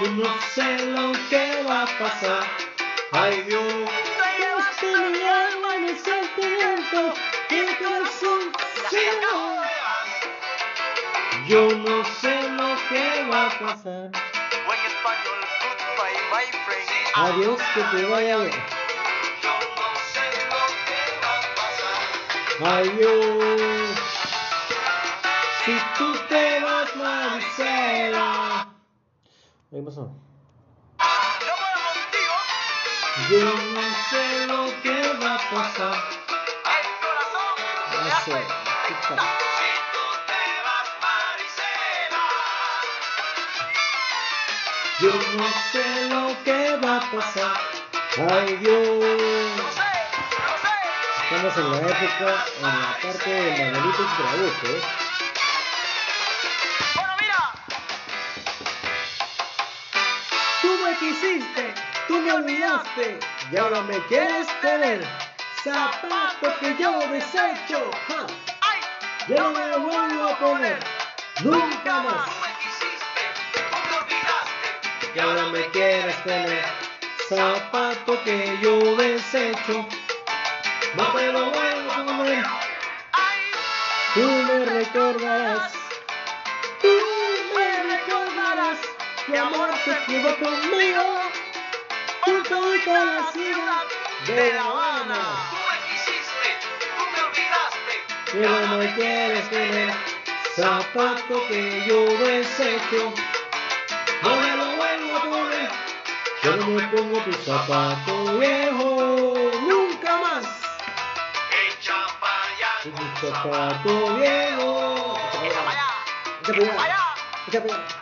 Yo no sé lo que va a pasar. Ay Dios. Este mi alma en el sentimiento que el corazón se va. Yo no sé lo que va a pasar. Adiós, que te vaya bien. Yo no sé lo que va a pasar. Ay Dios. Si tú te vas, Maricela. ¿Qué pasó? Yo no sé lo que va a pasar. El corazón me No hace sé. ¿Qué tal? Si tú te vas, Marisela. Yo no sé lo que va a pasar. Ay Dios. sé, no sé. Estamos en la época, en la parte de Manuelito y Trabuco, ¿eh? Olvidaste y ahora me quieres tener. Zapato que yo desecho, ja, yo no me lo vuelvo a poner nunca más. Y ahora me quieres tener. Zapato que yo desecho, no me lo vuelvo a poner. Tú me recordarás, tú me recordarás, mi amor se quedó conmigo por toda la ciudad de La Habana. tú me quisiste, tú me olvidaste. Pero no quieres tener zapato que yo desecho, no me lo vuelvo a poner. Yo no me pongo tu zapato viejo, nunca más. Echa para allá, Tu zapato viejo. echa para allá, Echa para allá.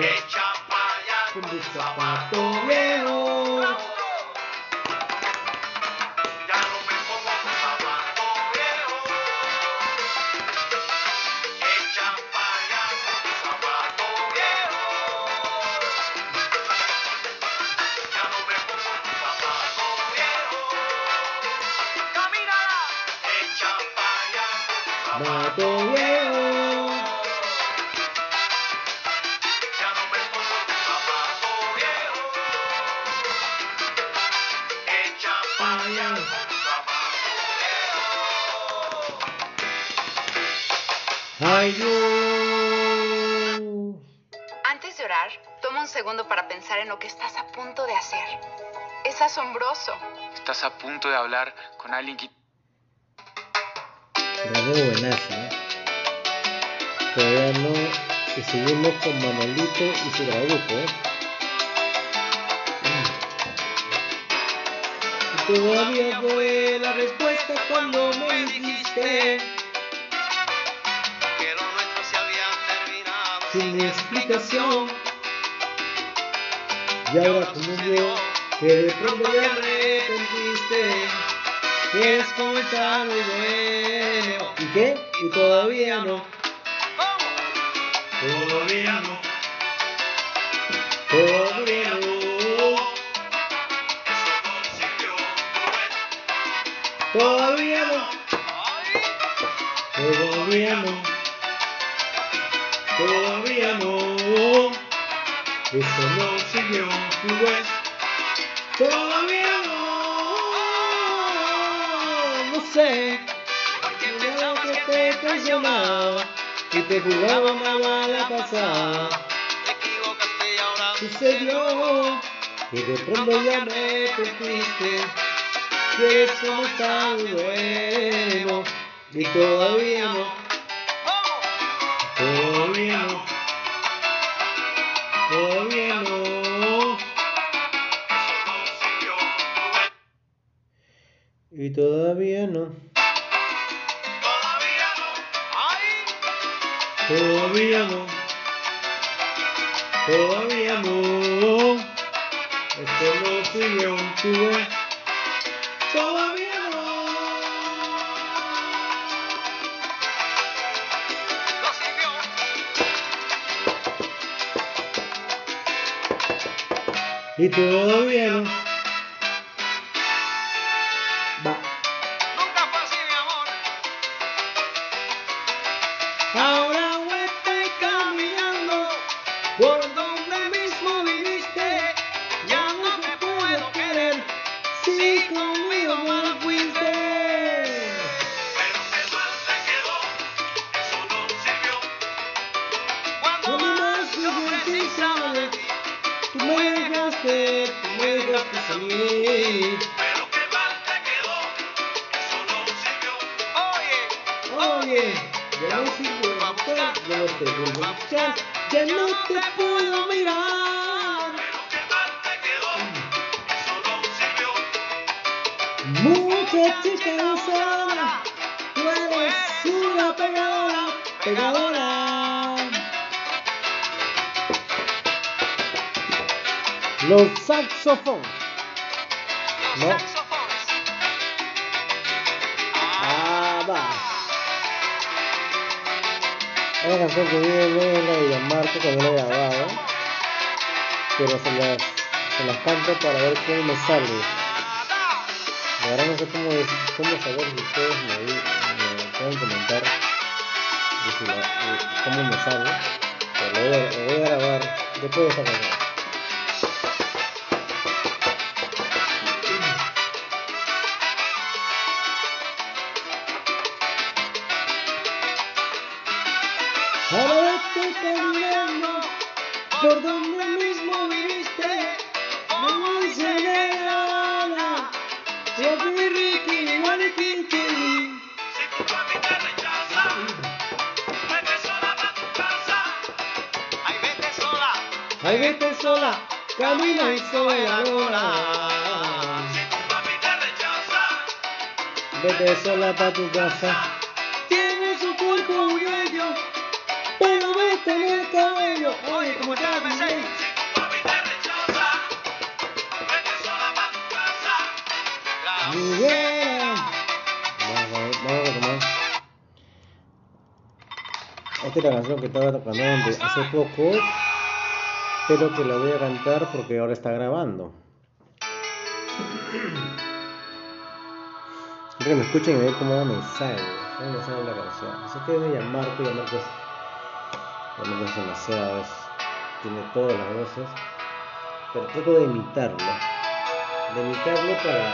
Echa para allá tu. Asombroso. Estás a punto de hablar con alguien que La de buenaza, ¿eh? Todavía no. Y seguimos con Manuelito y su trabuco, ¿eh? Y todavía fue la respuesta cuando me dijiste Que lo nuestro se había terminado sin explicación. Y ahora como veo que de pronto te arrepentiste, quieres comenzar muy bueno. ¿Y qué? Y todavía no. Todavía no. Todavía no. Todavía no. Todavía no. Todavía no. Eso no siguió tu Sé. Yo que te traicionaba y te jugaba una mala pasada. Te equivocaste y ahora Sucedió que de pronto ya arrepentiste. Que eso no está muy bueno y todavía no. Todavía no. Todavía no. Esto no siguió tu vez. Todavía no. Y todavía no. Oye, ya no buscar, ya no te vuelvo a buscar, ya no te puedo mirar. Muchachita gozada, tú eres una pegadora, pegadora. Los saxofones. Los No. Una canción que viene en la de Gianmarco que no la he grabado, pero se las, se las canto para ver cómo me sale. La verdad no sé cómo, cómo saber si ustedes me, pueden comentar cómo me sale. Pero voy, a, lo voy a grabar después de esta canción. Camina y sola. Si tu papi te rechaza, Vete sola pa' tu casa. Tienes un cuerpo muy bello, pero vete en el cabello. Oye, como te hago, si tu papi te rechaza, vete sola pa' tu casa. Vamos vamos. Esta es la canción que estaba tocando hace poco, pero que la voy a cantar porque ahora está grabando. Quiero que me escuchen y ver cómo me sale, cómo me sale la canción. Así que a llamar, que llamar pues, llamar es demasiado, es- tiene todas las voces, pero trato de imitarlo, de imitarlo para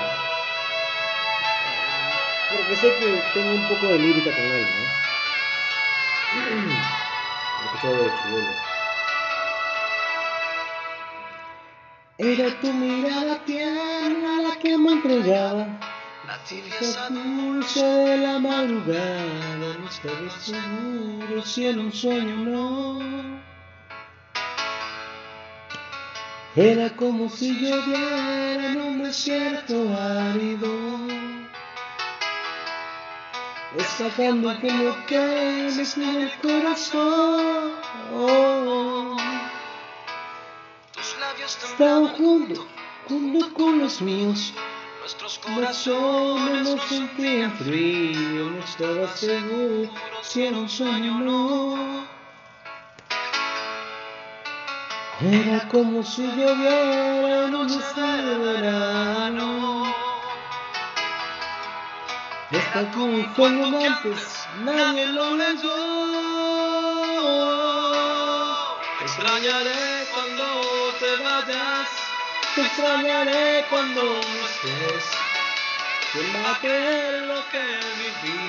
porque sé que tengo un poco de lírica con él, ¿no? Lo escuchado de chibolo. Era tu mirada tierna la que me entregaba. La esa dulce de la madrugada No estaba seguro si era un sueño no. Era como si lloviera en un desierto árido. Destacando que no tienes en el corazón Estaban juntos, junto con los míos nuestros corazones no sentían frío, no estaba seguro si era un sueño o no. Era como si lloviera en un día de verano. Esta como fuego antes, nadie lo leyó. Extrañaré. Te extrañaré cuando no estés. ¿Quién lo que viví?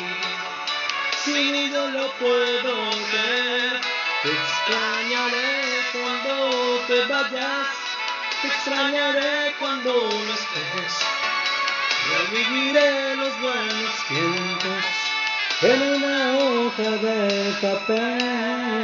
Si yo lo puedo creer. Te extrañaré cuando te vayas. Te extrañaré cuando no estés. Reviviré los buenos tiempos en una hoja de papel.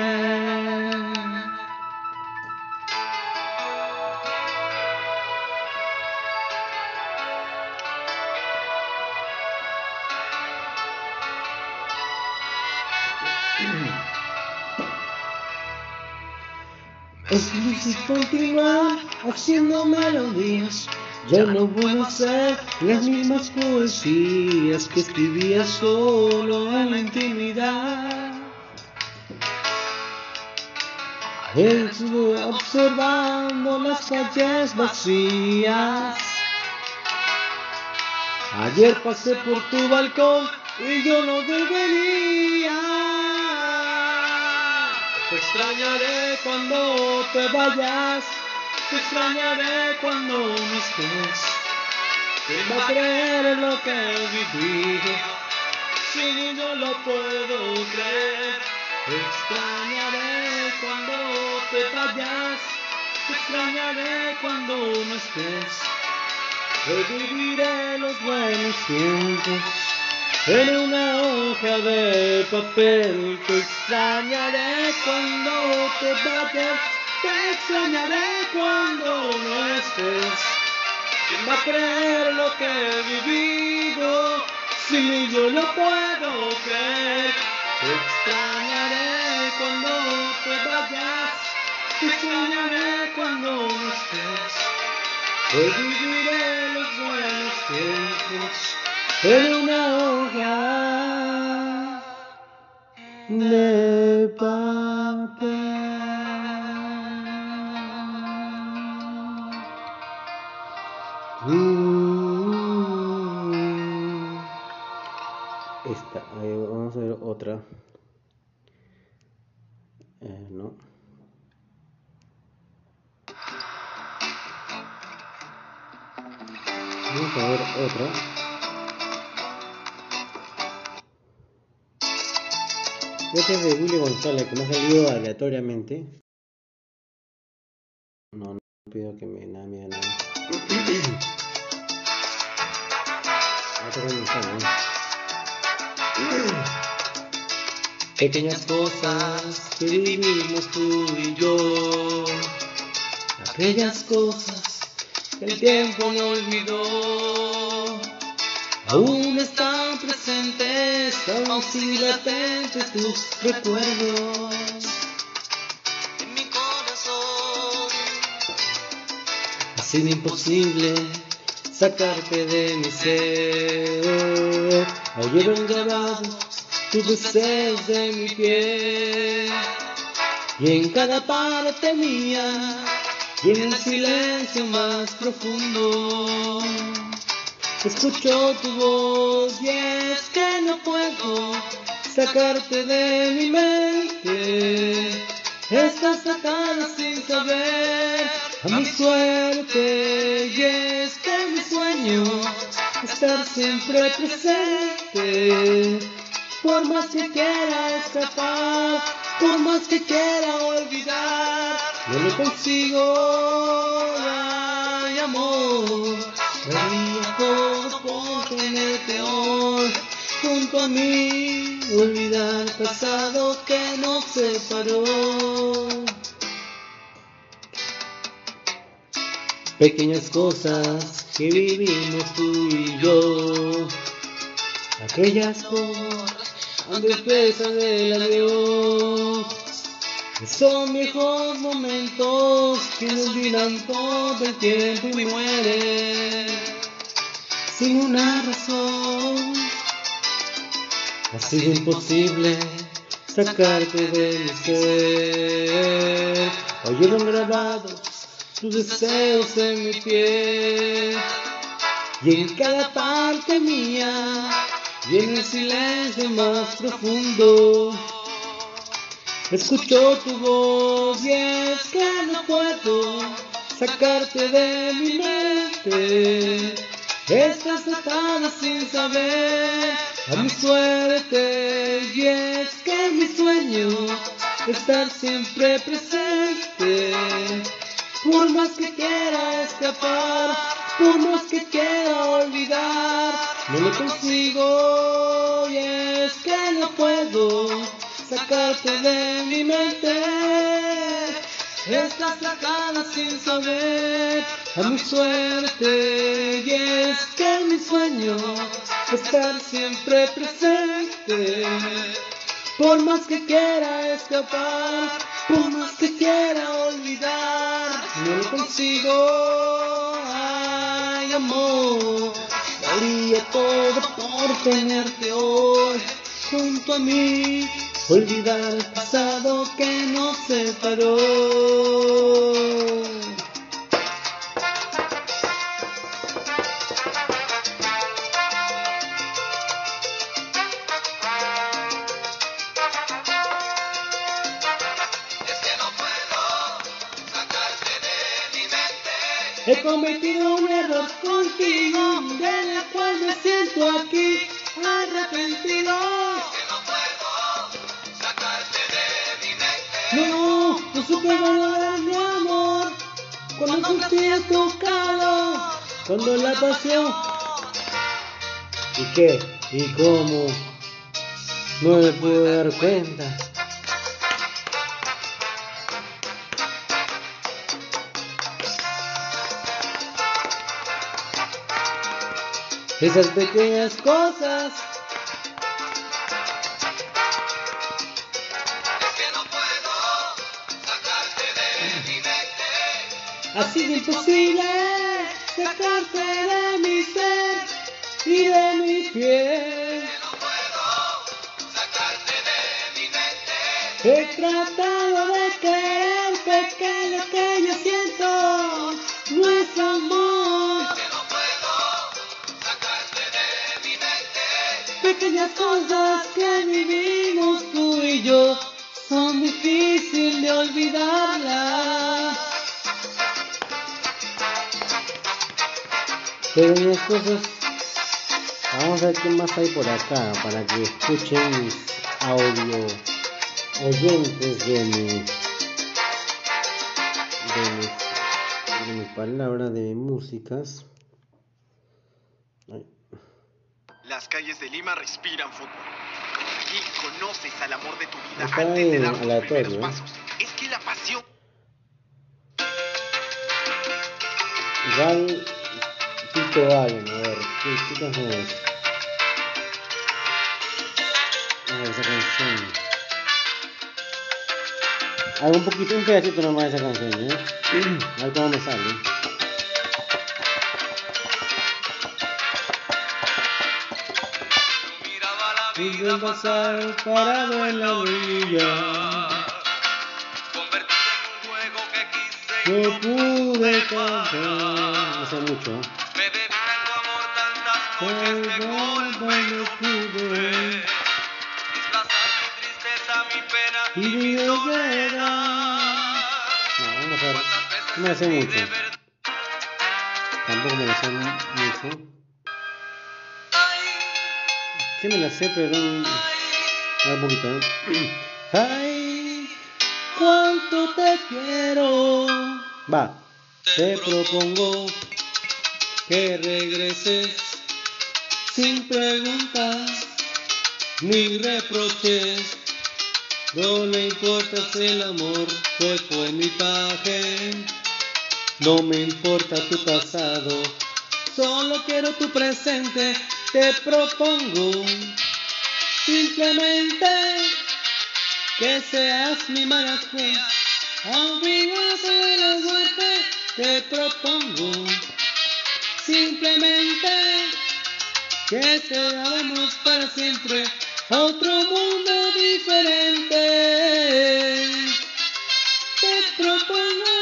Es difícil continuar haciendo melodías. Ya no puedo hacer las mismas poesías que escribía solo en la intimidad. Estuve observando las calles vacías. Ayer pasé por tu balcón y yo no debería. Te extrañaré cuando te vayas, te extrañaré cuando no estés. ¿Quién va a creer en lo que viví? Si ni yo lo puedo creer. Te extrañaré cuando te vayas, te extrañaré cuando no estés. Reviviré los buenos tiempos en una hoja de papel. Te extrañaré cuando te vayas, te extrañaré cuando no estés. ¿Quién va a creer lo que he vivido? Si yo lo puedo creer. Te extrañaré cuando te vayas, te extrañaré cuando no estés. Reviviré los buenos tiempos en una hoja de papel. Vamos a ver otra. De Willy González, que me ha salido aleatoriamente. No, no pido que me nada, me nada. Pequeñas cosas que vivimos tú y yo. Aquellas cosas que el tiempo no olvidó. Aún están presentes, aún siguen latentes tus recuerdos. en mi corazón. Ha sido imposible sacarte de mi ser. Oyeron grabados tus deseos de mi piel. Y en cada parte mía, y en el silencio más profundo, escucho tu voz y es que no puedo sacarte de mi mente. Estás atada sin saber a mi suerte y es que mi sueño estar siempre presente. Por más que quiera escapar, por más que quiera olvidar, no lo consigo, amor. Daría todo por tenerte hoy junto a mí, olvidar el pasado que nos separó. Pequeñas cosas que vivimos tú y yo, aquellas cosas antes pesan del adiós. Son viejos momentos que nos todo el tiempo y mueren sin una razón. Ha sido imposible sacarte de mi ser. Oyeron grabados tus deseos en mi piel. Y en cada parte mía, y en el silencio más profundo, escucho tu voz y es que no puedo sacarte de mi mente. Estás atada sin saber a mi suerte y es que mi sueño estar siempre presente. Por más que quiera escapar, por más que quiera olvidar, no lo consigo y es que no puedo sacarte de mi mente. Estás sacada sin saber a mi suerte y es que mi sueño estar siempre presente. Por más que quiera escapar, por más que quiera olvidar, no lo consigo. Ay, amor, daría todo por tenerte hoy junto a mí. Olvidar el pasado que nos separó. Es que no puedo sacarte de mi mente. He cometido un error contigo, del cual mi amor cuando sentí tu calor. Cuando la pasión. ¿Y qué? ¿Y cómo? No me pude dar cuenta. Esas pequeñas cosas Así de imposible sacarte de mi ser y de mi piel. No puedo sacarte de mi mente. He tratado de quererte, que lo que yo siento no es amor. Que no puedo sacarte de mi mente. Pequeñas cosas que vivimos tú y yo son difíciles de olvidarlas. Pequeñas cosas. Vamos a ver qué más hay por acá para que escuchen mis audio oyentes de mi de mis, de mis palabras, de mis músicas. Ay. Las calles de Lima respiran fútbol. Aquí conoces al amor de tu vida Está antes de dar tus primeros ¿eh? pasos. Es que la pasión Tito Allen, a ver, ¿qué, qué canción es? A ver, esa canción. Hago un poquito, un pedacito nomás de esa canción, ¿eh? A ver cómo me sale. Miraba pasar parado en la orilla, convertida en un juego que quise no pude cantar. No sé mucho, no mi. No, vamos a ver. ¿Cuántas veces No me sentí mucho. Tampoco me la mucho. Me la sé, pero ay, un poquito, ¿eh? Ay, cuánto te quiero. Va, te propongo que regreses sin preguntas ni reproches. No le importa si el amor fue fue mi paje. No me importa tu pasado, solo quiero tu presente. Te propongo simplemente que seas mi fe. Olvídate de la muerte, te propongo simplemente que seamos para siempre a otro mundo diferente. Te propongo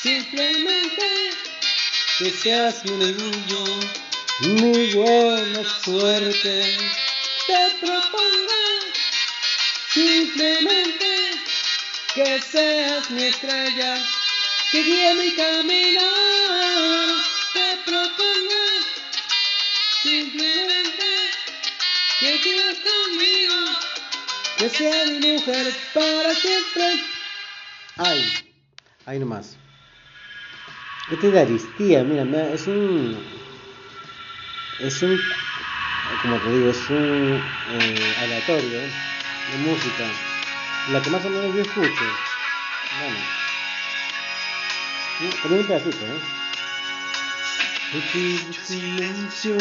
simplemente que seas mi orgullo, mi buena suerte. Te propongo simplemente que seas mi estrella, que guíe mi camino. Te propongo simplemente que quieras conmigo, que sea mi mujer para siempre. Ay, ahí nomás. Este es de Aristía, mira, es un. Es un. Como te digo, es un eh, aleatorio de música. La que más o menos yo escucho. Bueno. Con un pedacito, ¿eh? En silencio,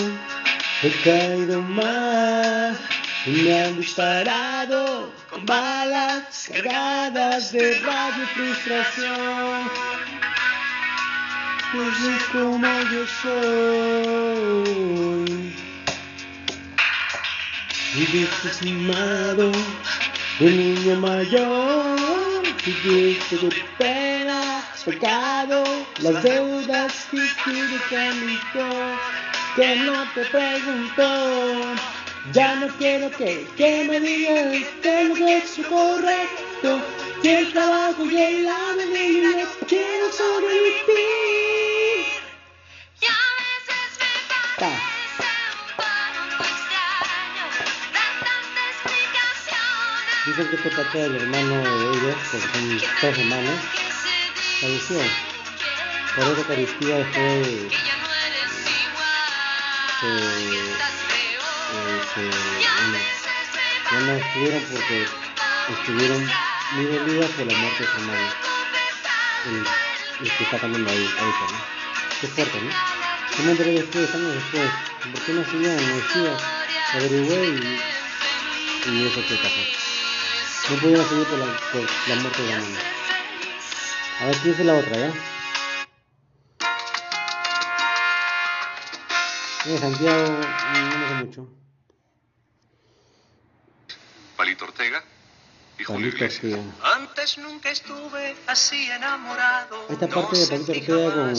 he caído mal y me han disparado con balas cargadas de rabia y frustración. Pues es como yo soy. Viviste mimado, un niño mayor, viviste de pena, pecado, las deudas que quiere que que no te preguntó. Ya no quiero que, que me digas que lo es correcto, que el trabajo y el avenida quiero sobrevivir. Y a veces me Pa. parece un muy extraño, tanta explicación. Dicen que este patea el hermano de ellos, porque son dos hermanos, falleció. por esa Eucaristía después se, igual, eh, se, ya no estuvieron porque estuvieron muy dolidas por la muerte de su hermano, el, el que está cantando ahí, ahorita, ¿no? Qué fuerte, ¿no? Yo me enteré después, años después, ¿por qué no hacían? Me decía, averigüé y, y eso qué pasó. No pudieron seguir por la, por la muerte de la hermana. A ver, ¿quién es la otra, ya? Eh, Santiago, no me sé mucho. Palito Ortega y Julio Palito Iglesias. Ortega. Antes nunca estuve así enamorado. Esta No parte de Palito Ortega con,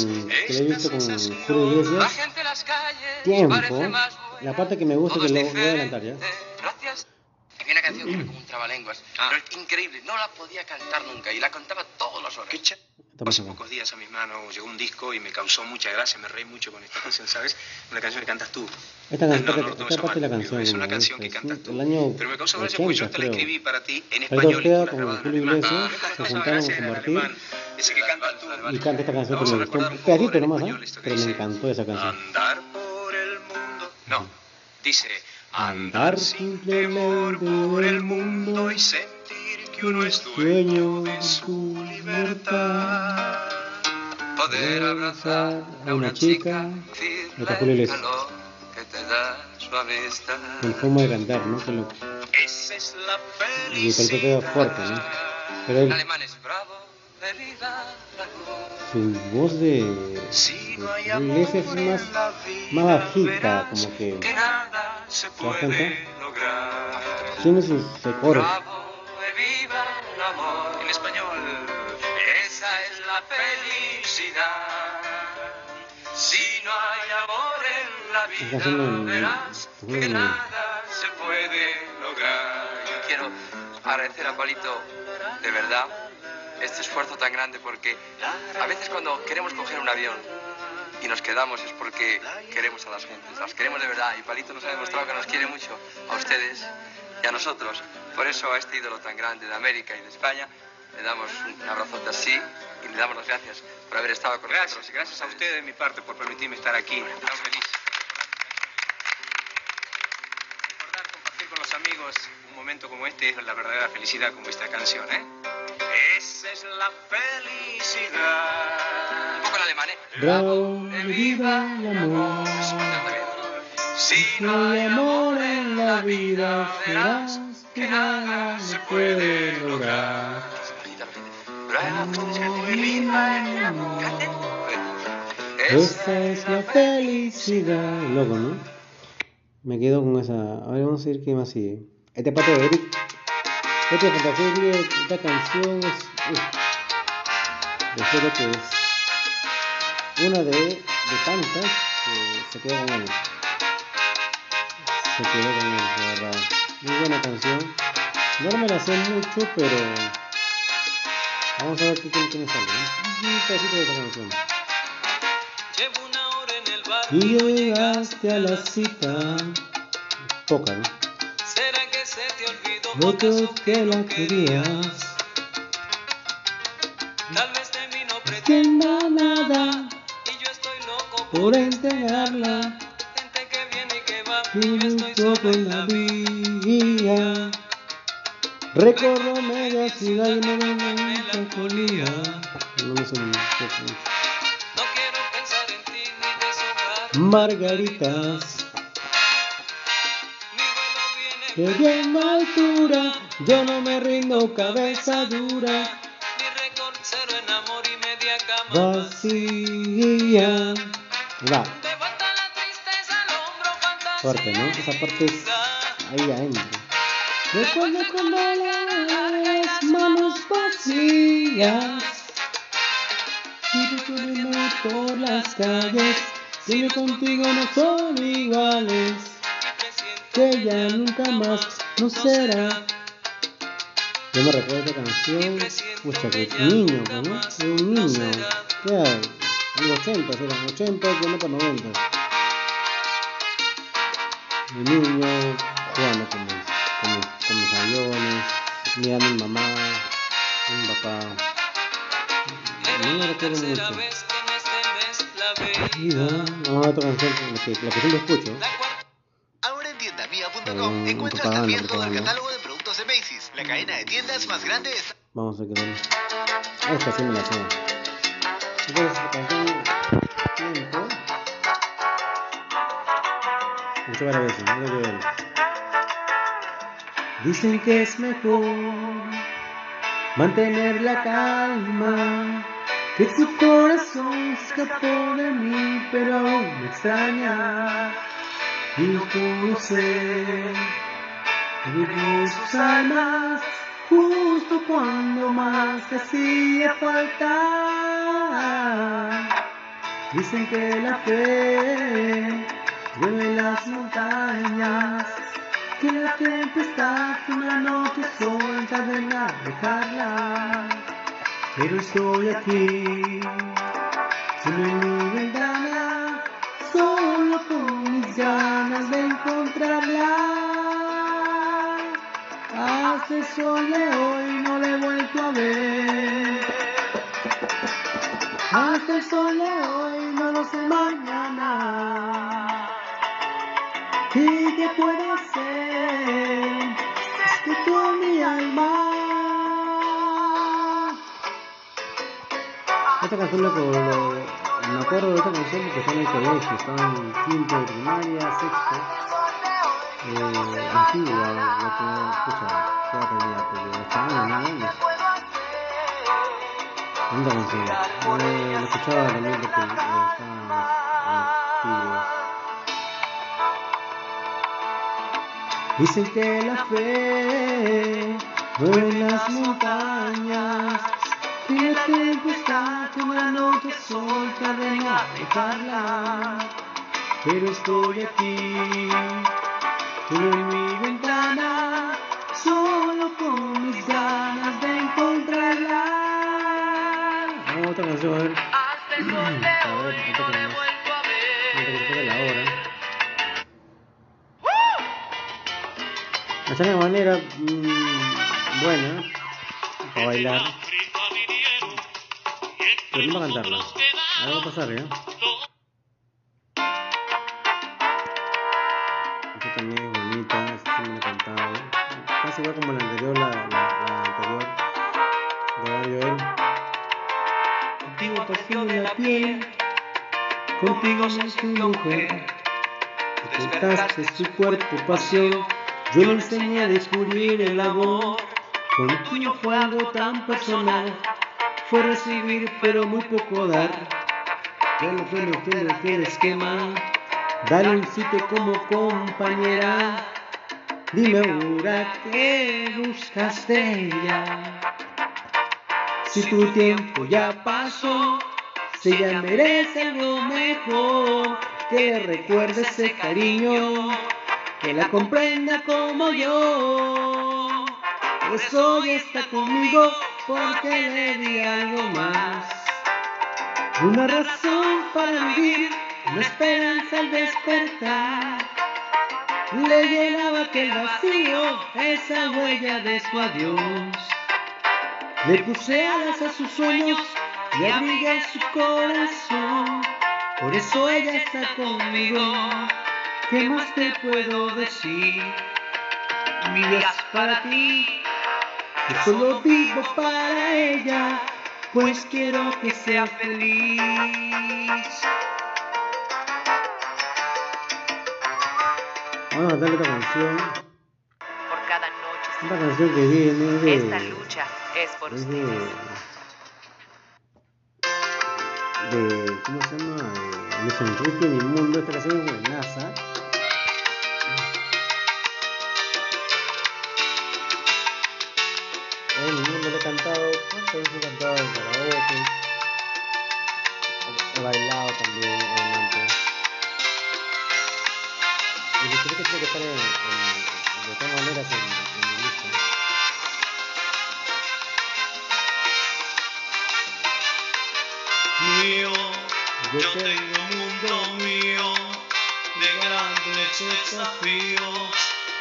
que le he visto con. Julio La Iglesias, gente en las calles tiempo, la parte que me gusta que lo voy a adelantar ya. Había una canción que era como un trabalenguas, Ah. pero es increíble, no la podía cantar nunca y la cantaba todas las horas. Estamos Hace pocos días a mis manos llegó un disco y me causó mucha gracia, me reí mucho con esta canción, ¿sabes? Una canción que cantas tú. Esta, No, can- no, no tomes esta parte de la mal, canción, Es una ¿no? canción que cantas tú. el año Pero me causó gracia porque yo 80, te la escribí para ti en español. la con Julio. Iglesias Ah, me se juntaron con Martín. Ese que cantas tú. y canta esta canción que me gustó un pedacito nomás, ¿eh? pero me encantó esa canción. Andar por el mundo. No, dice Andar simplemente por el mundo y sentir que uno es dueño de su libertad. Poder abrazar a una chica, decirle el calor que te da su amistad. con forma de cantar, ¿no? Que lo, Esa es la y felicidad. fuerte, ¿no? Pero él, su voz de, de Iglesias es más, más bajita, como que se puede lograr. Bravo, viva el amor. En español, Esa es la felicidad. Si no hay amor en la Está haciendo vida, en- verás en- que en- nada se puede lograr. Yo quiero agradecer a Palito de verdad este esfuerzo tan grande porque a veces cuando queremos coger un avión y nos quedamos es porque queremos a las gentes, las queremos de verdad y Palito nos ha demostrado que nos quiere mucho a ustedes y a nosotros. Por eso a este ídolo tan grande de América y de España le damos un abrazote así y le damos las gracias por haber estado con gracias, nosotros. gracias a ustedes de mi parte por permitirme estar aquí. Tan feliz. Recordar, compartir con los amigos un momento como este es la verdadera felicidad como esta canción, ¿eh? Esa es la felicidad. Bravo, viva el amor. Si No hay amor en la vida, verás que nada se puede lograr. Bravo, viva el amor. Esa es la felicidad. Loco, ¿no? Me quedo con esa. A ver, vamos a ver qué más sigue. Este parte de Eric. Este de Fantasía esta canción es. Uf, creo que es una de, de tantas que se quedó con él. Se quedó con él, de verdad. Muy buena canción. No me la sé mucho, pero. Vamos a ver qué, qué, qué me sale. ¿no? Un pedacito de esta canción. Llevo una hora en el bar. Y llegaste a la cita. Poca, ¿no? ¿Será que se te olvidó acaso que, la querías. Tal vez de mí no pretende por entregarla. gente que viene y que va Y yo estoy solo en la vía. Recorro media ciudad y me melancolía. No me mucho. No quiero pensar en ti ni deshojar Margaritas. Que bien altura, yo no me rindo, cabeza dura, mi récord cero en amor y media cama vacía. Fantasía fuerte, ¿no? Esa parte es ahí adentro. Recuerdo cuando las manos vacías y por las calles, si yo contigo no son iguales, que ya nunca más no será. Yo me recuerdo esta canción, pucha que niño, ¿no? Un niño, era en los 80, eran 80, yo no para 90. Un niño jugando con mis, con mis, con mis aviones, mirando a mi mamá, a mi papá. No me recuerdo mucho. felicidad. No, otra canción, la que, la que siempre escucho. Ahora en tiendamia.com encuentras también todo el catálogo de productos de Macy's, la cadena de tiendas más grande de Vamos a tal. Esta sí me la sé. Escuché varias no. Dicen que es mejor mantener la calma, que su corazón escapó de mí, pero aún me extraña y no puedo ser. Vivir sus almas justo cuando más hacía falta. Dicen que la fe mueve las montañas, que la tempestad una noche sola encadena dejarla. Pero estoy aquí, en mi ventana, solo con mis ganas de encontrarla. El sol de hoy no le he vuelto a ver. El sol de hoy no lo sé mañana. ¿Y qué puede ser? Es que tú mi alma. Esta canción lo, lo- me acuerdo de esta canción porque estaba en el colegio, estaba en quinto de primaria, sexto eh, antigua, lo que, escucha, ya tenía como 8 años, 9 años. Linda canción. Eh, lo escuchaba también porque eh, estábamos antiguos. Dicen que la fe mueve las montañas, que la tempestad que una noche sol cadena dejarla. Pero estoy aquí, solo en mi ventana, solo con mis ganas de encontrarla. Vamos a otra canción, a ver. A ver, otra que más. Mientras que se pone la hora. Es una manera mm, buena para bailar. Pero no para cantarla. A ver, va a pasar, ¿ya? Esta también es bonita, esta también la he cantado. Casi igual como la anterior, la, la, la anterior. De. Contigo pasión en la piel, contigo soy tu mujer. Despertaste su cuerpo pasión, yo le enseñé a descubrir el amor. Con el tuyo fue algo tan personal, fue recibir pero muy poco dar. Ya no fue lo que lo que el esquema, dale un sitio como compañera. Dime ahora qué buscas de ella. Si tu tiempo ya pasó, si ella merece algo mejor, que recuerde ese cariño, que la comprenda como yo. Pues hoy está conmigo porque le di algo más. Una razón para vivir, una esperanza al despertar. Le llenaba aquel vacío, esa huella de su adiós. Le puse alas a sus sueños y abrigué su corazón. Por eso ella está conmigo. ¿Qué más te puedo decir? Mi vida es para ti. Yo solo vivo para ella, pues quiero que sea feliz. Vamos a darle otra canción. Por cada noche Esta canción que viene de. Esta lucha es por es de, ustedes. de. ¿Cómo se llama? De Luis Enrique Mi Mundo. Esta canción es de NASA. Que estar en, en- de todas maneras en, en mi lista. mío, Yo yo te- tengo un mundo mío de grandes desafíos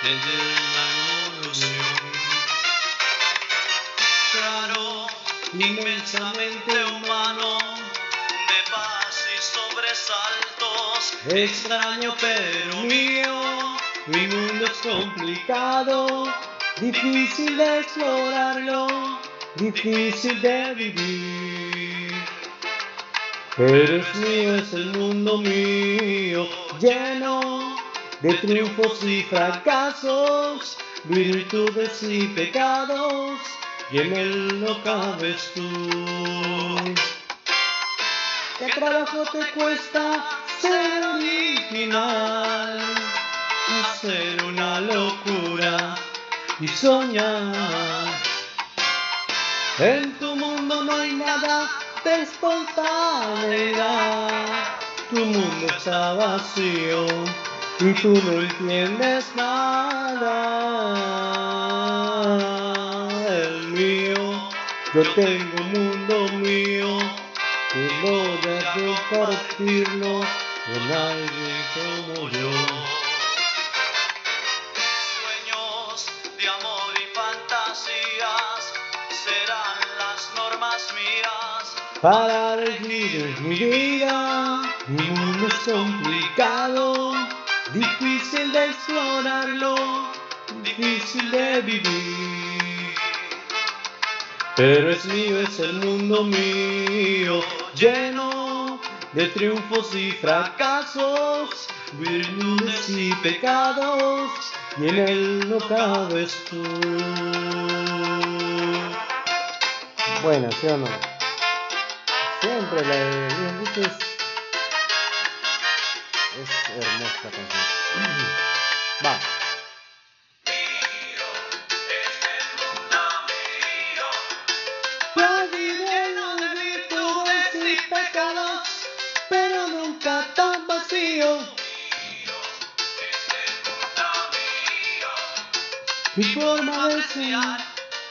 desde la evolución. Claro, inmensamente humano, de paz y sobre sobresaltos. Extraño pero mío, mi mundo es complicado, difícil de explorarlo, difícil de vivir. Pero es mío, es el mundo mío, lleno de triunfos y fracasos, virtudes y pecados, y en él no cabes tú. ¿Qué trabajo te cuesta ser original? Hacer una locura y soñar. En tu mundo no hay nada de espontaneidad. Tu mundo está vacío y tú no entiendes nada. El mío, yo tengo un mundo mío que voy a compartirlo con alguien como yo. Para definir mi vida, mi mundo es complicado, difícil de explorarlo, difícil de vivir. Pero es mío, es el mundo mío, lleno de triunfos y fracasos, virtudes y pecados, y en él no cabes tú. Bueno, ¿sí o no? Siempre la de Enrique es, es hermosa canción. Va. Mi forma de ser,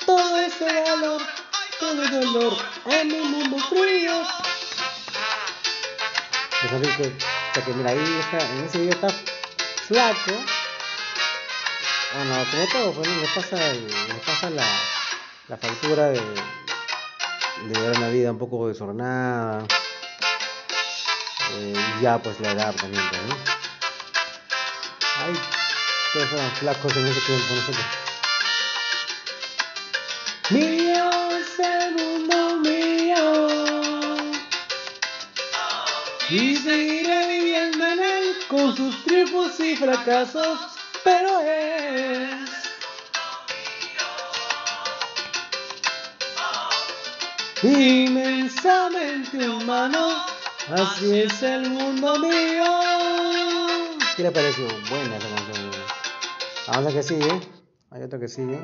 todo ese valor, todo el dolor en mi mundo frío. Luis Enrique, o sea que mira, ahí está, en ese video está flaco. Bueno, como todo, pues, le pasa, le pasa la, la factura de, de ver una vida un poco desordenada. Eh, y ya pues la edad también, ¿no? Ay, todos eran flacos en ese tiempo nosotros. Y seguiré viviendo en él con sus triunfos y fracasos, pero es inmensamente humano. Así es el mundo mío. ¿Qué le pareció? Buena esa canción. Vamos a que sigue. Hay otro que sigue.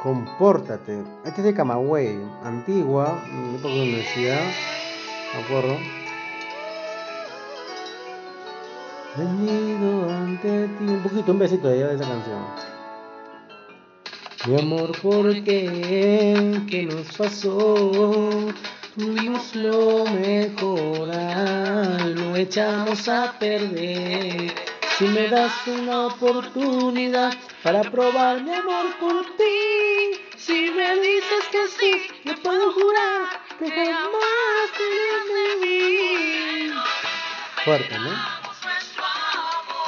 Compórtate. Este es de Camagüey, antigua, época de universidad. Acuerdo. Venido ante ti. Un poquito, un besito de esa canción. Mi amor, ¿por qué? ¿Qué nos pasó? Tuvimos lo mejor, ah, lo echamos a perder. Si me das una oportunidad para probar mi amor por ti, si me dices que sí, yo puedo jurar Fuerte, ¿no?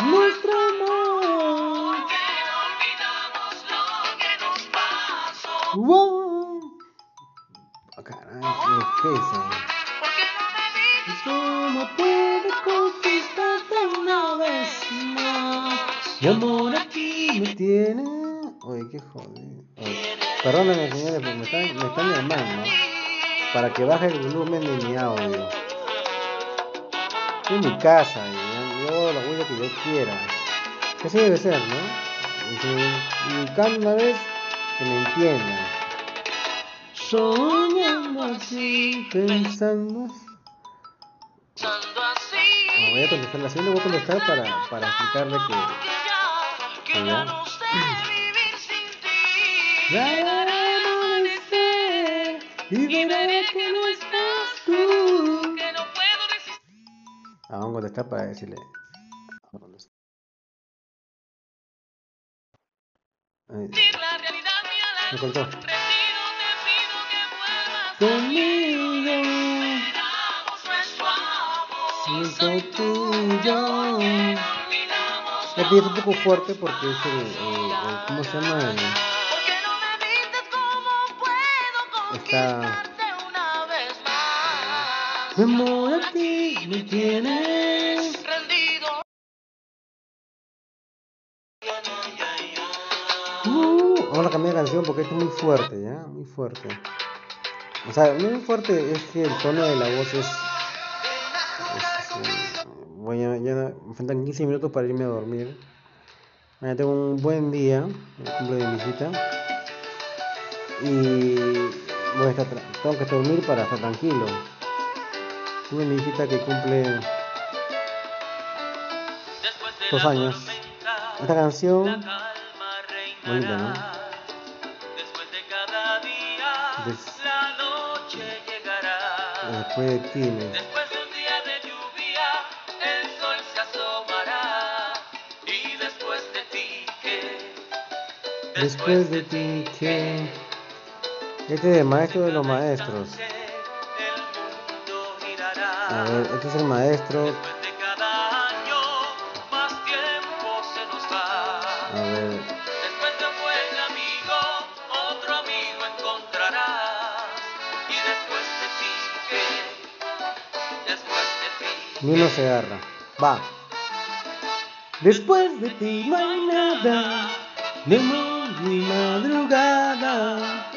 Nuestro amor. Wow. Ah, caray, qué pesa. ¿Cómo puedo conquistarte una vez más? Mi amor aquí me tiene. Oye, qué jodido. Perdóname, señores, porque me están, me están llamando para que baje el volumen de mi audio. En mi casa y yo la huella que yo quiera. Que así debe ser, ¿no? Y si una vez, que me entiendan. Soñando así, pensando. No, voy a contestar la siguiente, voy a contestar para, para explicarle que. que ya. Y veré que no estás tú. Ah, vamos a contestar para decirle. vamos a contestar. Ahí. Me cortó. Conmigo. Siento tuyo. Es un poco fuerte porque es el, el- el- ¿cómo se llama? El- está mi amor a ti me tienes Uh, vamos a cambiar de canción porque esto es muy fuerte, ¿ya? Muy fuerte. O sea, muy fuerte es que el tono de la voz es... es, eh, voy a, ya me faltan 15 minutos para irme a dormir. Mañana tengo un buen día, el cumple de mi hijita. Y voy a estar, tra- tengo que dormir para estar tranquilo. Tuve mi hijita que cumple dos años. Esta canción, bonita, ¿no? Des- después de ti, me- Después de un día de lluvia, el sol se asomará. Y después de ti, que este es el maestro de los maestros. A ver, este es el maestro. A ver, se agarra. Va. Después de ti no hay nada, ni madrugada,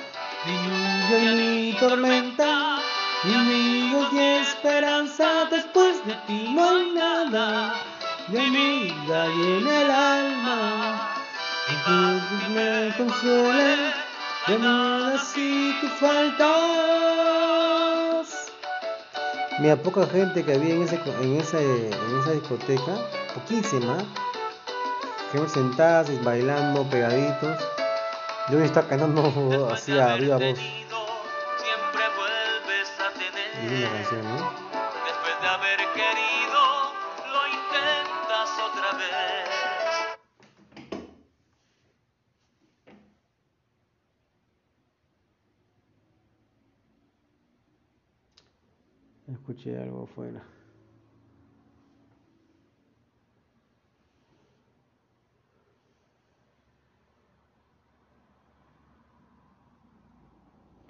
lluvia ni tormenta, ni amigos ni esperanza. Después de ti no hay nada, ni amiga y en el alma, y tú me consuele, de nada si tú faltas. Mira, poca gente que había en, ese, en, esa, en esa discoteca, poquísima, que sentadas y bailando pegaditos. Yo me estaba cantando así a viva voz. Siempre vuelves a tener. Linda canción, ¿no? Después de haber querido, lo intentas otra vez. Escuché algo afuera.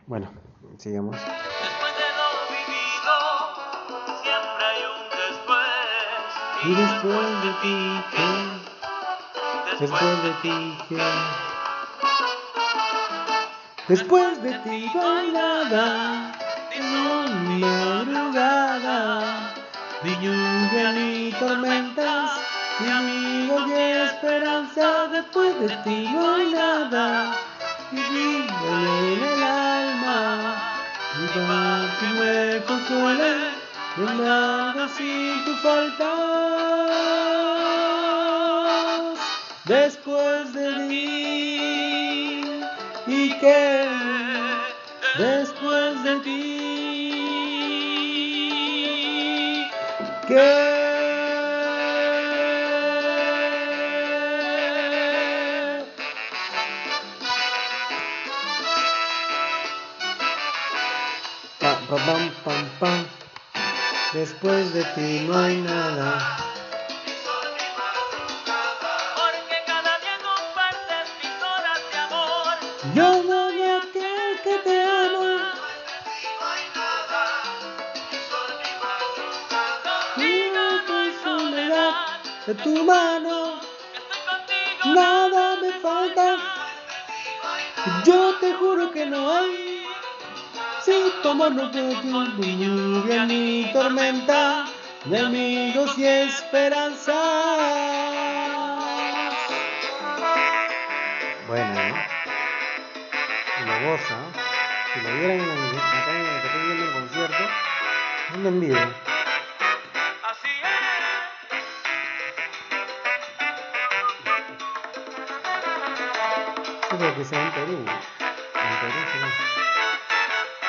Bueno, sigamos. Y después de ti, ¿qué? Después de ti, ¿qué? Después de ti no hay nada, ni madrugada, ni lluvia ni tormentas, ni amigos ni esperanza. Después de ti no hay nada, ni en el alma, ni para que me consuele, ni nada si tú faltas. Después de ti, y que después de ti, que pam, pam, pam. Después de ti no hay nada. Porque cada día compartes mis horas de amor. Yo doy a aquel que te ama. Vivo tu soledad de tu mano. Nada me falta. Yo te juro que no hay. Si no puede ni lluvia ni tormenta, ni amigos y esperanza. Bueno, ¿no? Y lo goza. Si lo vieran en la, acá en el que estoy viendo el concierto, es una envidia. Así es. Yo creo que sea en Perú. En Perú será.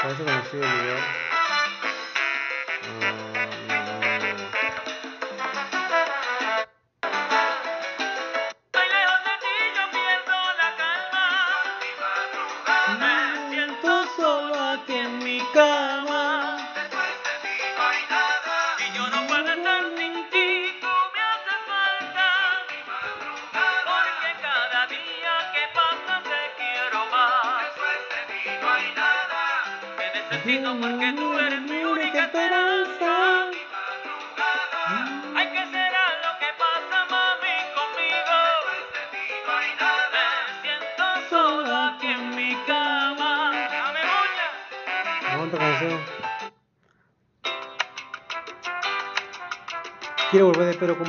Parece conocido el lugar. Ah, no,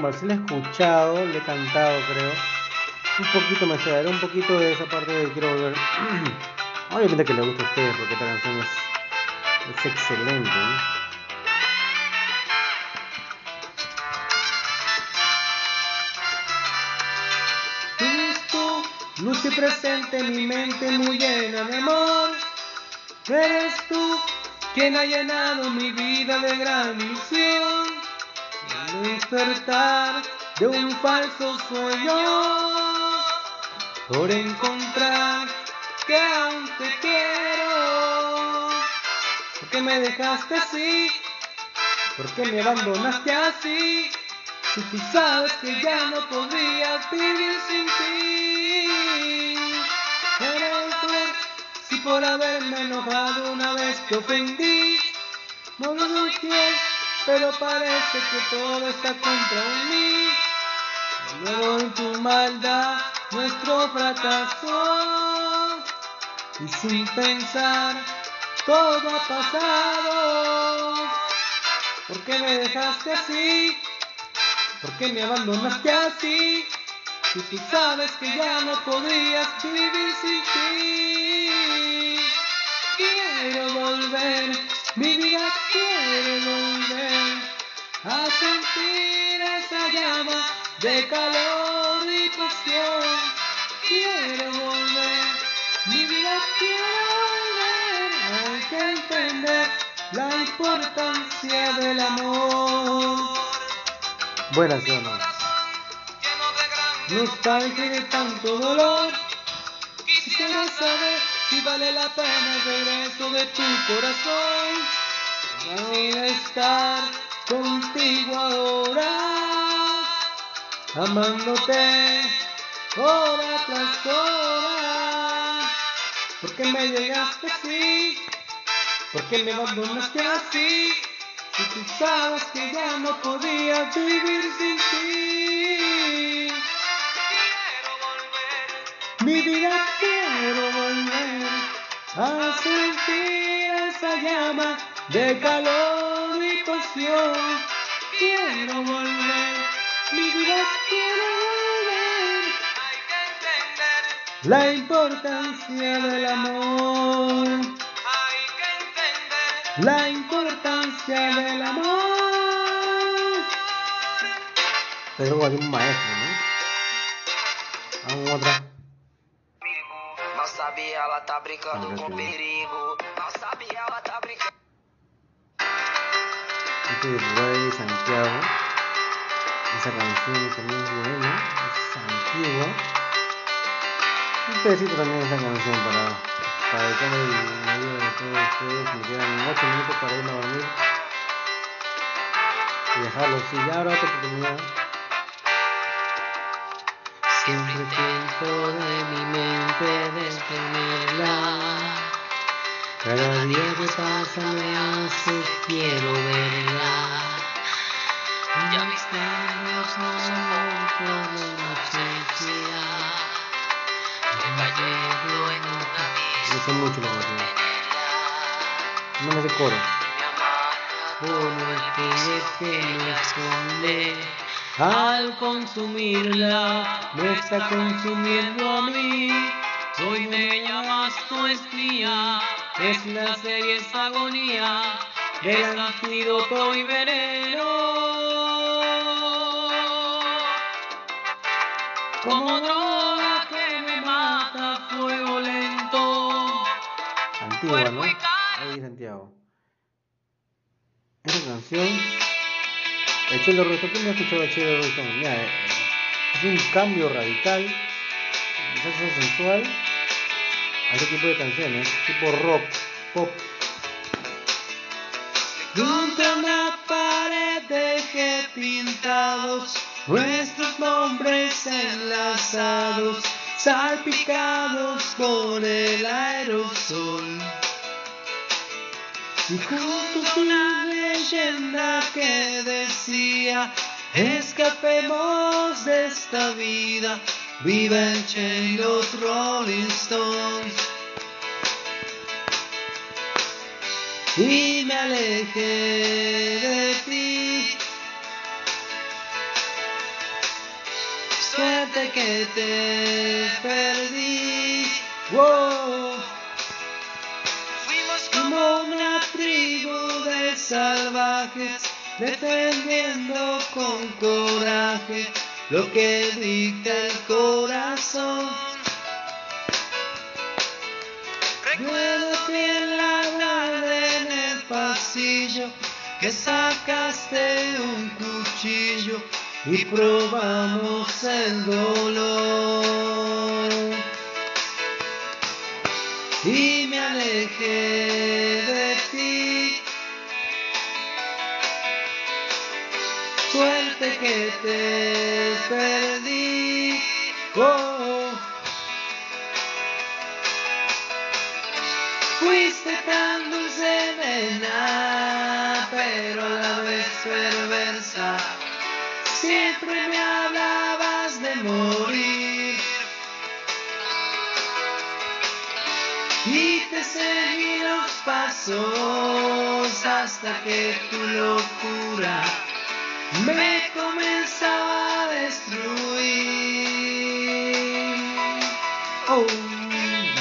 volver de Pedro con Si la he escuchado, le he cantado, creo. Un poquito me quedaré un poquito de esa parte de Quiero volver. Obviamente que le gusta a ustedes porque esta canción es, es excelente. luz y presente en mi mente muy llena de amor. Eres tú quien ha llenado mi vida de gran ilusión. Despertar de un falso sueño. Por encontrar que aún te quiero. ¿Por qué me dejaste así? ¿Por qué me abandonaste así? Si tú sabes que ya no podría vivir sin ti. Eres tú, si por haberme enojado una vez te ofendí. No lo fiel, pero parece que todo está contra mí. Nuevo en tu maldad, nuestro fracaso. Y sin pensar, todo ha pasado. ¿Por qué me dejaste así? ¿Por qué me abandonaste así? Si tú sabes que ya no podrías vivir sin ti. Quiero volver, mi vida quiere volver a sentir esa llama de calor y pasión. Quiero volver, mi vida quiere volver. Hay que entender la importancia del amor. Buenas, ¿sí? Nostalgia de tanto dolor. Quisiera saber si vale la pena el regreso de tu corazón. Voy a estar contigo ahora, amándote hora tras hora. ¿Por qué me llegaste así? ¿Por qué me abandonaste así? Si tú sabes que ya no podía vivir sin ti. A sentir esa llama de calor y pasión. Quiero volver, mi vida quiero volver. La importancia del amor. La importancia del amor. Pero hay un maestro, ¿no? Vamos a otra. Ela tá brincando com perigo. Mal sabe ela tá brincando. Este de Santiago. Esa canción también es buena, es antigua. Un pedacito también esa canción para, para el medio de todos ustedes. Me quedan 8 minutos para irme a dormir. Y dejarlo así. Ya habrá otra oportunidad. Siempre intento de mi mente. Cada día que pasa me hace quiero verla. Ya mis nervios no son como inocencia. Un caballero en. No sé mucho la. No me sé coro. Uno el que esconde. Al consumirla me está consumiendo a mí. Hoy me llamas tu espía. Es la serie, es agonía. Es antídoto y veneno. Como droga que me mata, fuego lento. Antigua, ¿no? Ahí Santiago. Esta canción. El Chelo Rosso, ¿quién me ha escuchado el Chelo Rosso? Mira, eh, es un cambio radical, salsa sensual, a este tipo de canciones, tipo rock, pop. Contra una pared dejé pintados nuestros nombres enlazados, salpicados por el aerosol. Leyenda que decía, escapemos de esta vida, viva el Che y Rolling Stones. Y me alejé de ti. Suerte que te perdí. Wow. Salvajes, defendiendo con coraje lo que dicta el corazón. Recuerdo bien la tarde en el pasillo que sacaste un cuchillo y probamos el dolor. Y me alejé Suerte que te perdí. Oh. Fuiste tan dulce nena, pero a la vez perversa. Siempre me hablabas de morir. Y te seguí los pasos hasta que tu locura me comenzaba a destruir. Oh.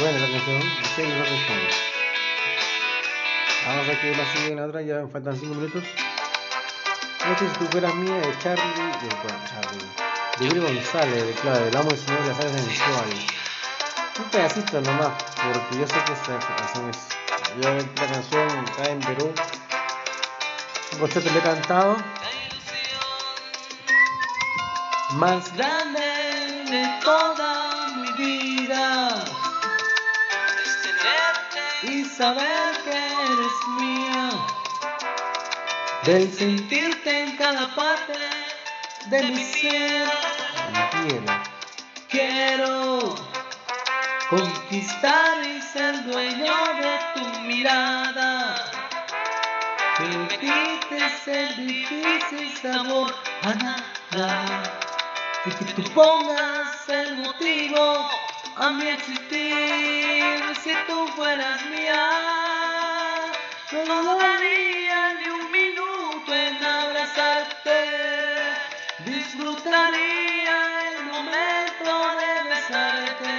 Buena la canción, sí, no responde. Vamos a qué más sigue en la otra, ya me faltan 5 minutos. Noche si tú fueras mía de Charlie, de bueno, Charlie, de Gil González, de claro, del amo y señor de las aves sensuales. Un pedacito nomás, porque yo sé que esta canción es. Yo esta canción acá en Perú, un le he cantado. Más grande de toda mi vida es tenerte y saber que eres mía. Del sentirte en cada parte de mi ser. Quiero conquistar y ser dueño de tu mirada. Quites el difícil sabor a nada. Y que tú pongas el motivo a mi existir. Si tú fueras mía, no dudaría ni un minuto en abrazarte. Disfrutaría el momento de besarte.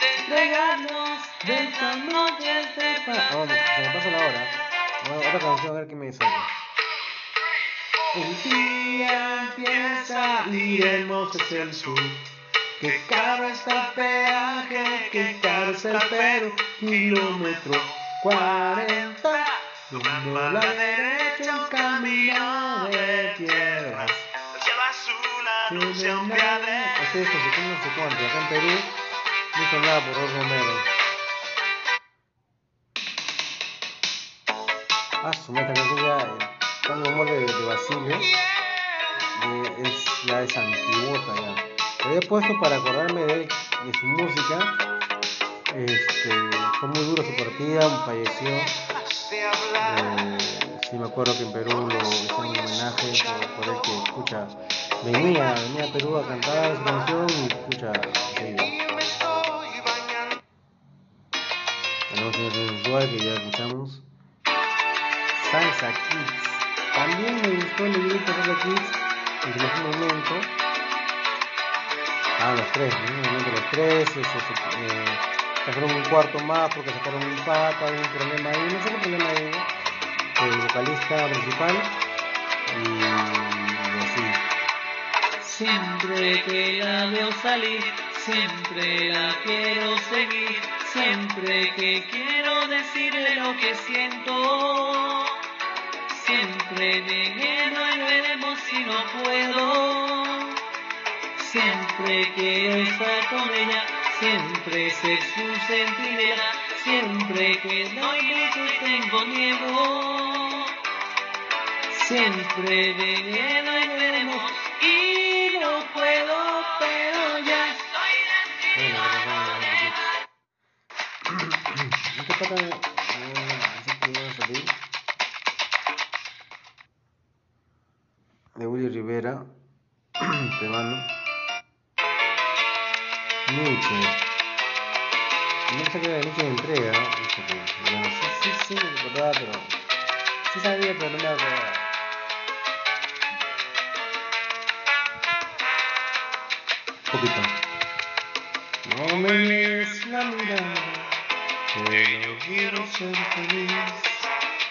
De entregarnos de esta noche de bueno, se me pasa la hora. Bueno, otra canción, a ver qué me dice. El día empieza, iremos hacia el sur. Que caro está el peaje, que caro es el Perú, kilómetro 40. Rumbo a la derecha, un camino de tierras. Así es, que se come no sé cuánto. Acá en Perú no hizo nada por Ross Romero. Ah, su esta canción ya de, Basilio. es la de Santiago ya. Lo había puesto para acordarme de, su música. Este, fue muy duro su partida, falleció. Eh, sí me acuerdo que en Perú lo hicieron un homenaje por, él que escucha, venía, venía a Perú a cantar su canción y escucha. Tenemos sensual que ya escuchamos. Salsa Kids. También me gustó el librito Salsa Kids en mejor momento. Ah, los tres, ¿no? Los tres, eh, sacaron un cuarto más porque sacaron un pata, hay un problema ahí, no sé qué problema hay, el vocalista principal y así. Siempre que la veo salir, siempre la quiero seguir, siempre que quiero decirle lo que siento, siempre me lleno y veremos si no puedo, siempre quiero estar con ella, siempre ser su centinela, siempre que doy gritos tengo miedo. Siempre de miedo y veremos y no puedo, pero ya estoy la de Willy Rivera, peruano. Nietzsche. No sé qué Nietzsche me entrega, ¿no? Bueno, sí, sí, sí, me acordaba, pero. Sí sabía, pero no me acordaba. Poquito. No me des la mirada, que yo quiero ser feliz.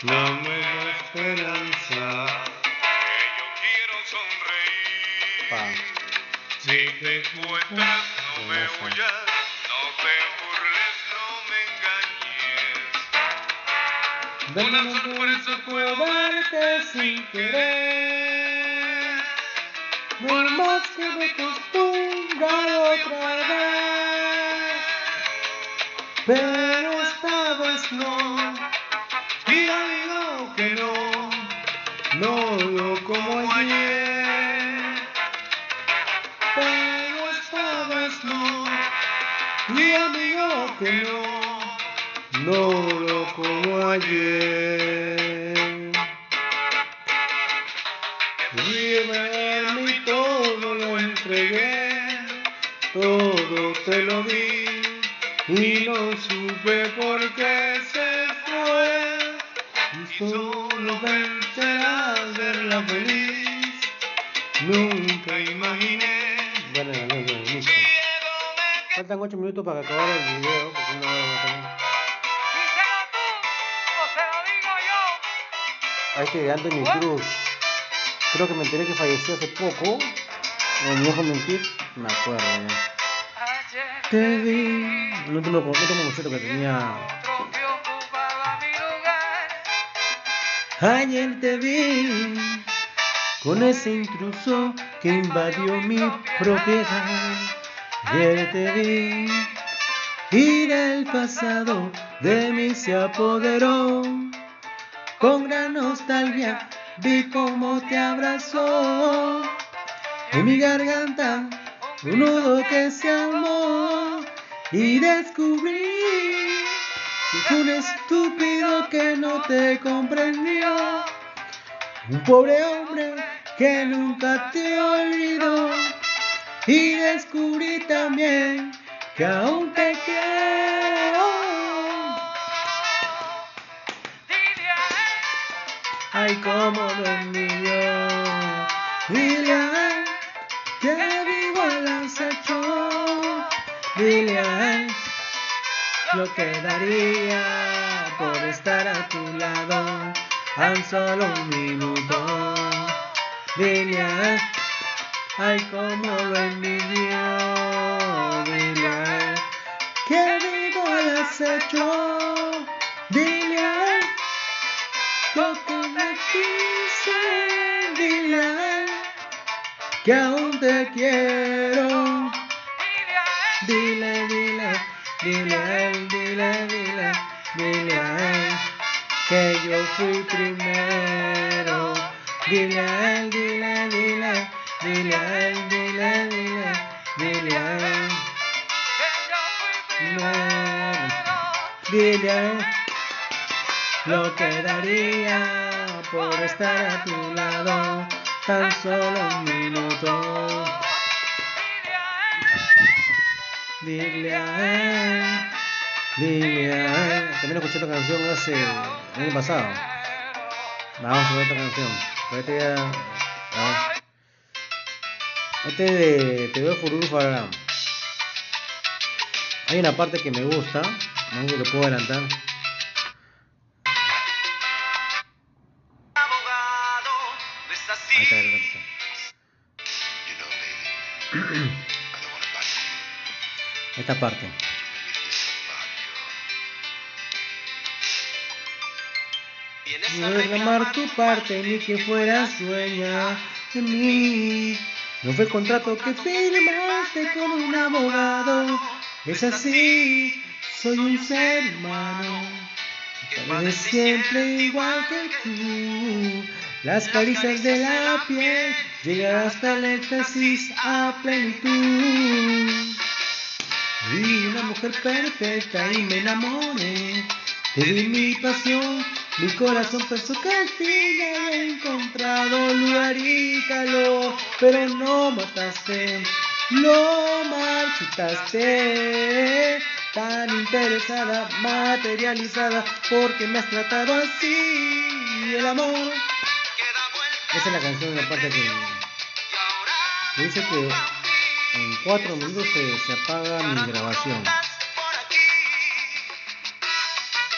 No me da esperanza, Si te encuentras, no me huyas, no te burles, no me engañes. Dame una sorpresa, puedo darte sin querer. Por más que me costumbre otra vez. Pero esta vez no. Como ayer. Dime mi todo lo entregué, todo te lo di y no supe por qué se fue. Y solo pensé al verla feliz, nunca imaginé. No, no, no, listo. Faltan 8 minutos para acabar el video, porque una hora a este Anthony Cruz. Creo que me enteré que falleció hace poco. No me dejo mentir. Me acuerdo ya. Te vi. El último, el último concierto que tenía. Ayer te vi con ese intruso que invadió mi propiedad. Ayer te vi y del pasado de mí se apoderó. Con gran nostalgia vi cómo te abrazó. En mi garganta un nudo que se armó y descubrí un estúpido que no te comprendió. Un pobre hombre que nunca te olvidó. Y descubrí también que aún te quiero. Ay, cómo lo envidió. Dile que vivo el acecho. Dile lo que daría por estar a tu lado tan solo un minuto. Dile ay, cómo lo envidió. Dile que vivo el acecho. Quise. Dile que aún te quiero. Dile, dile, dile dile, dile, dile a él que yo fui primero. Dile a él, dile, dile, dile a él, dile, dile, dile a él. Dile a él lo que daría por estar a tu lado tan solo un minuto. Dile a él, dile a él. También escuché esta canción hace el año pasado. Vamos a ver esta canción. Este ya. Este de Te veo Fururu. Hay una parte que me gusta. No sé lo puedo adelantar. Esta parte. No reclamar tu parte ni que fueras dueña de mí. No fue contrato que firmaste con un abogado. Es así, soy un ser humano. Que siempre igual que tú. Las caricias de la piel llegan hasta el éxtasis a plenitud. Vi una mujer perfecta y me enamoré. Te di mi pasión, mi corazón pensó que al fin había encontrado lugar y calor, pero no mataste, no marchitaste. Tan interesada, materializada, porque me has tratado así. El amor. Esa es la canción, la parte que dice que en cuatro minutos se, se apaga mi grabación.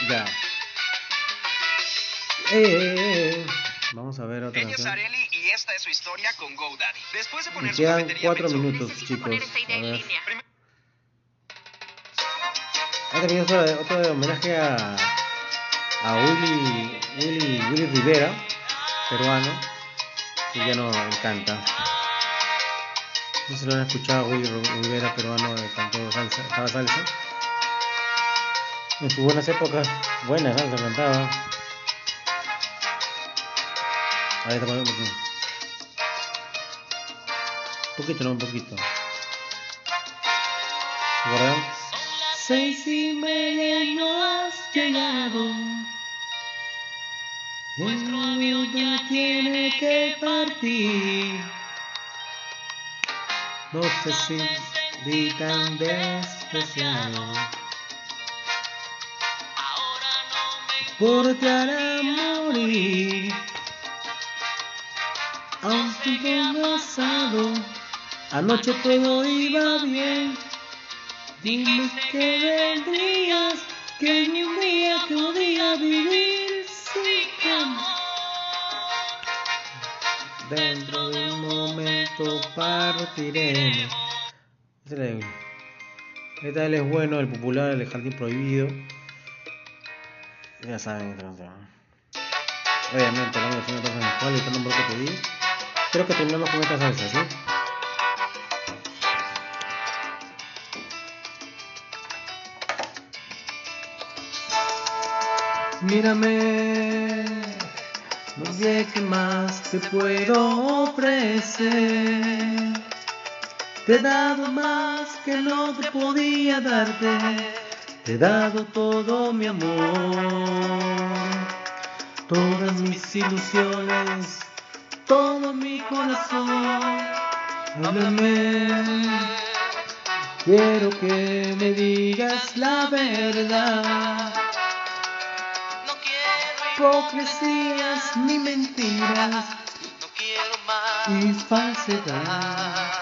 Ya. Eh, eh, eh. Vamos a ver otra Ella es canción. Areli y esta es su historia con GoDaddy. Después de Me poner su quedan cafetería cuatro minutos, necesito chicos. poner esa idea A en ver. línea. Ah, otro, otro homenaje a, a Willy, Willy, Willy Rivera, peruano, que ya no canta. No si lo han escuchado, Willy Rivera, peruano, que cantó salsa, cantaba salsa. En sus buenas épocas, buena salsa cantaba. Ahí está un poquito. Un poquito, no, un poquito. ¿Se acuerdan? Seis y media y no has llegado. Nuestro avión ya tiene que partir. No sé si di tan despreciado. Por te hará morir. Aún estoy. Anoche todo iba bien. Dime que vendrías, que ni un día podía vivir Dentro de un momento partiremos. Este él es bueno, el popular, el jardín prohibido. Ya saben. Obviamente, hablando de una persona sexual y este nombre que te di. Creo que terminamos con esta salsa, ¿sí? Mírame, no sé qué más te puedo ofrecer. Te he dado más que no te podía darte. Te he dado todo mi amor, todas mis ilusiones, todo mi corazón. Háblame, quiero que me digas la verdad. Hipocresías ni mentiras y falsedad.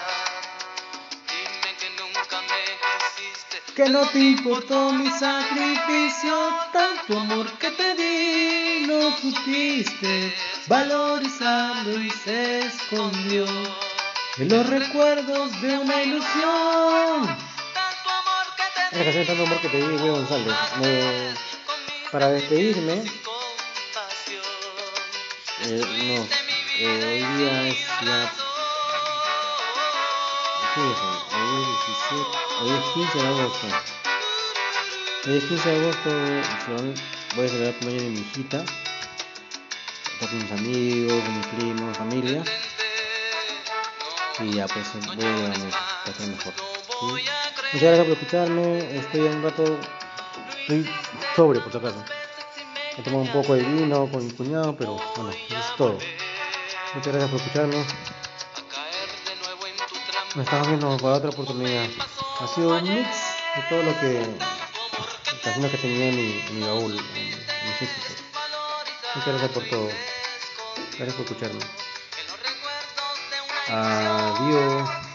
Que no te importó mi sacrificio, tanto amor que te di, no supiste valorizarlo y se escondió en los recuerdos de una ilusión. La canción tanto amor que te di, González. Me- para despedirme, eh, no, eh, hoy día es ya. ¿Qué es hoy? Es 17, hoy es 15 de agosto. Hoy es 15 de agosto, voy a celebrar el cumpleaños de mi hijita. Está con mis amigos, con mis primos, familia. Y ya pues voy a estar mejor. ¿sí? Muchas gracias por escucharme, estoy un rato, estoy sobre por si acaso. He tomado un poco de vino con mi cuñado, pero bueno, eso es todo. Muchas gracias por escucharme. Nos estamos viendo para otra oportunidad. Ha sido un mix de todo lo que. que tenía en mi, en mi baúl. Muchas gracias por todo. Gracias por escucharme. Adiós.